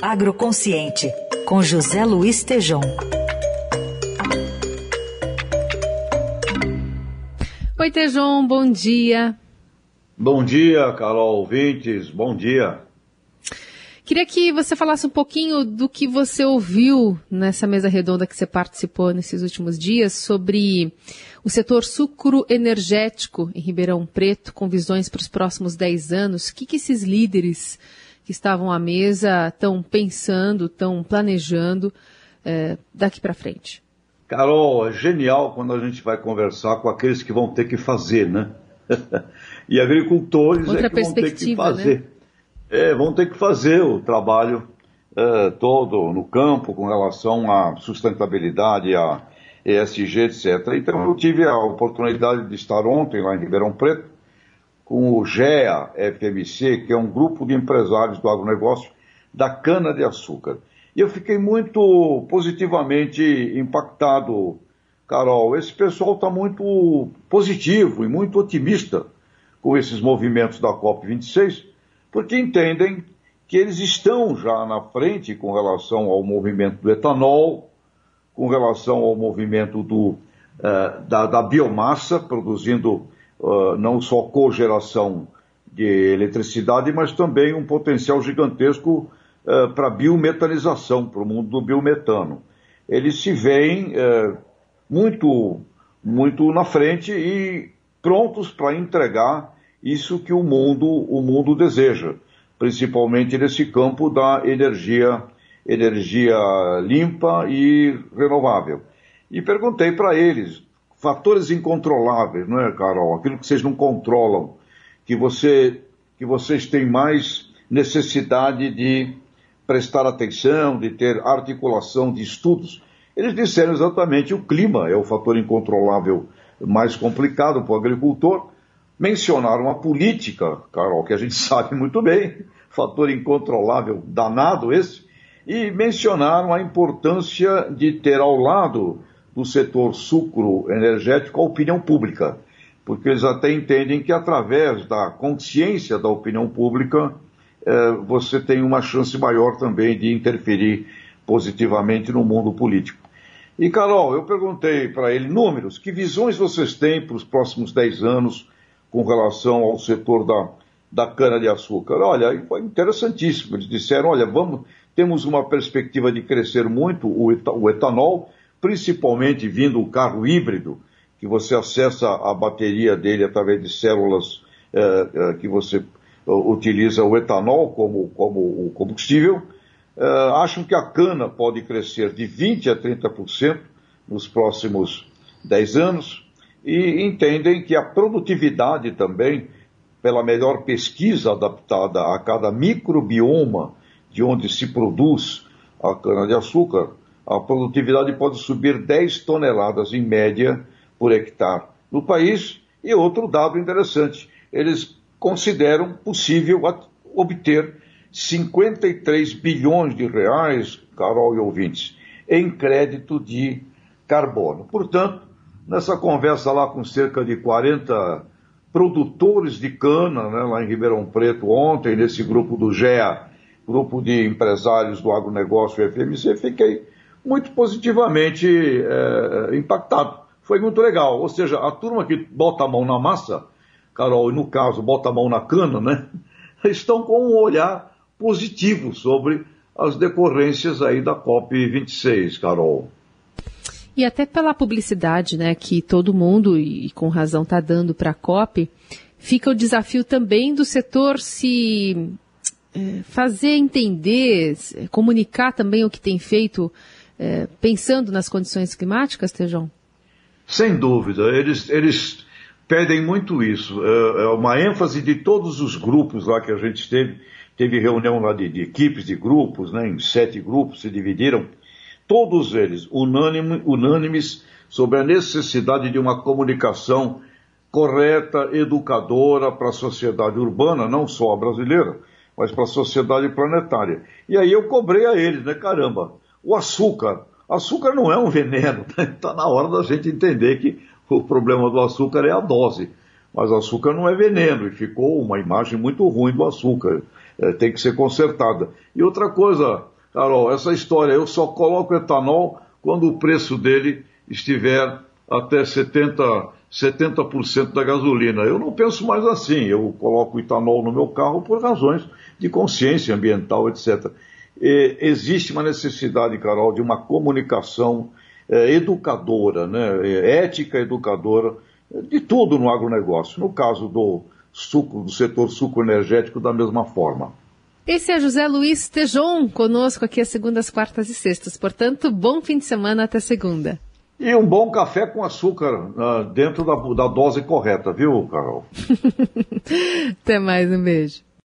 Agroconsciente, com José Luiz Tejom. Oi, Tejom, bom dia. Bom dia, Carol ouvintes, bom dia. Queria que você falasse um pouquinho do que você ouviu nessa mesa redonda que você participou nesses últimos dias sobre o setor sucro energético em Ribeirão Preto, com visões para os próximos 10 anos. O que, que esses líderes que estavam à mesa estão pensando, estão planejando é, daqui para frente? Carol, é genial quando a gente vai conversar com aqueles que vão ter que fazer, né? e agricultores Outra é que vão ter que fazer. Né? É, vão ter que fazer o trabalho é, todo no campo com relação à sustentabilidade, à ESG, etc. Então eu tive a oportunidade de estar ontem lá em Ribeirão Preto com o GEA FMC, que é um grupo de empresários do agronegócio da cana-de-açúcar. E eu fiquei muito positivamente impactado, Carol. Esse pessoal está muito positivo e muito otimista com esses movimentos da COP26, porque entendem que eles estão já na frente com relação ao movimento do etanol, com relação ao movimento do, uh, da, da biomassa, produzindo não só cogeração de eletricidade, mas também um potencial gigantesco uh, para biometanização, para o mundo do biometano. Eles se veem uh, muito, muito na frente e prontos para entregar isso que o mundo, o mundo deseja, principalmente nesse campo da energia, energia limpa e renovável. E perguntei para eles fatores incontroláveis, não é, Carol? Aquilo que vocês não controlam, que, você, que vocês têm mais necessidade de prestar atenção, de ter articulação de estudos. Eles disseram exatamente o clima é o fator incontrolável mais complicado para o agricultor. Mencionaram a política, Carol, que a gente sabe muito bem, fator incontrolável danado esse, e mencionaram a importância de ter ao lado do setor sucro energético à opinião pública, porque eles até entendem que através da consciência da opinião pública eh, você tem uma chance maior também de interferir positivamente no mundo político. E Carol, eu perguntei para ele números, que visões vocês têm para os próximos 10 anos com relação ao setor da, da cana-de-açúcar? Olha, foi interessantíssimo. Eles disseram, olha, vamos, temos uma perspectiva de crescer muito o etanol, principalmente vindo o carro híbrido, que você acessa a bateria dele através de células eh, eh, que você uh, utiliza o etanol como, como o combustível, acham que a cana pode crescer de 20% a 30% nos próximos 10 anos. E entendem que a produtividade também, pela melhor pesquisa adaptada a cada microbioma de onde se produz a cana-de-açúcar, a produtividade pode subir 10 toneladas em média por hectare no país. E outro dado interessante, eles consideram possível obter 53 bilhões de reais, Carol e ouvintes, em crédito de carbono. Portanto, nessa conversa lá com cerca de 40 produtores de cana, né, lá em Ribeirão Preto ontem, nesse grupo do GEA, grupo de empresários do agronegócio FMC, fiquei muito positivamente é, impactado. Foi muito legal. Ou seja, a turma que bota a mão na massa, Carol, e no caso bota a mão na cana, né? Estão com um olhar positivo sobre as decorrências aí da COP26, Carol. E até pela publicidade, né, que todo mundo, e com razão, está dando para a COP, fica o desafio também do setor se é, fazer entender, comunicar também o que tem feito é, pensando nas condições climáticas, Tejão? Sem dúvida, eles, eles pedem muito isso. É, é, uma ênfase de todos os grupos lá que a gente teve. Teve reunião lá de, de equipes, de grupos, né, em sete grupos, se dividiram. Todos eles unânime, unânimes sobre a necessidade de uma comunicação correta, educadora para a sociedade urbana, não só a brasileira, mas para a sociedade planetária. E aí eu cobrei a eles, né? Caramba, o açúcar. Açúcar não é um veneno, está né? Na hora da gente entender que o problema do açúcar é a dose. Mas açúcar não é veneno e ficou uma imagem muito ruim do açúcar. é, tem que ser consertada. E outra coisa, Carol, essa história, eu só coloco etanol quando o preço dele estiver até 70%, 70 da gasolina. Eu não penso mais assim, eu coloco etanol no meu carro por razões de consciência ambiental, etc. Existe uma necessidade, Carol, de uma comunicação é, educadora, né, é, ética educadora, de tudo no agronegócio. No caso do suco, do setor suco energético, da mesma forma. Esse é José Luiz Tejon, conosco aqui às segundas, quartas e sextas. Portanto, bom fim de semana até segunda. E um bom café com açúcar uh, dentro da, da dose correta, viu, Carol? até mais, um beijo.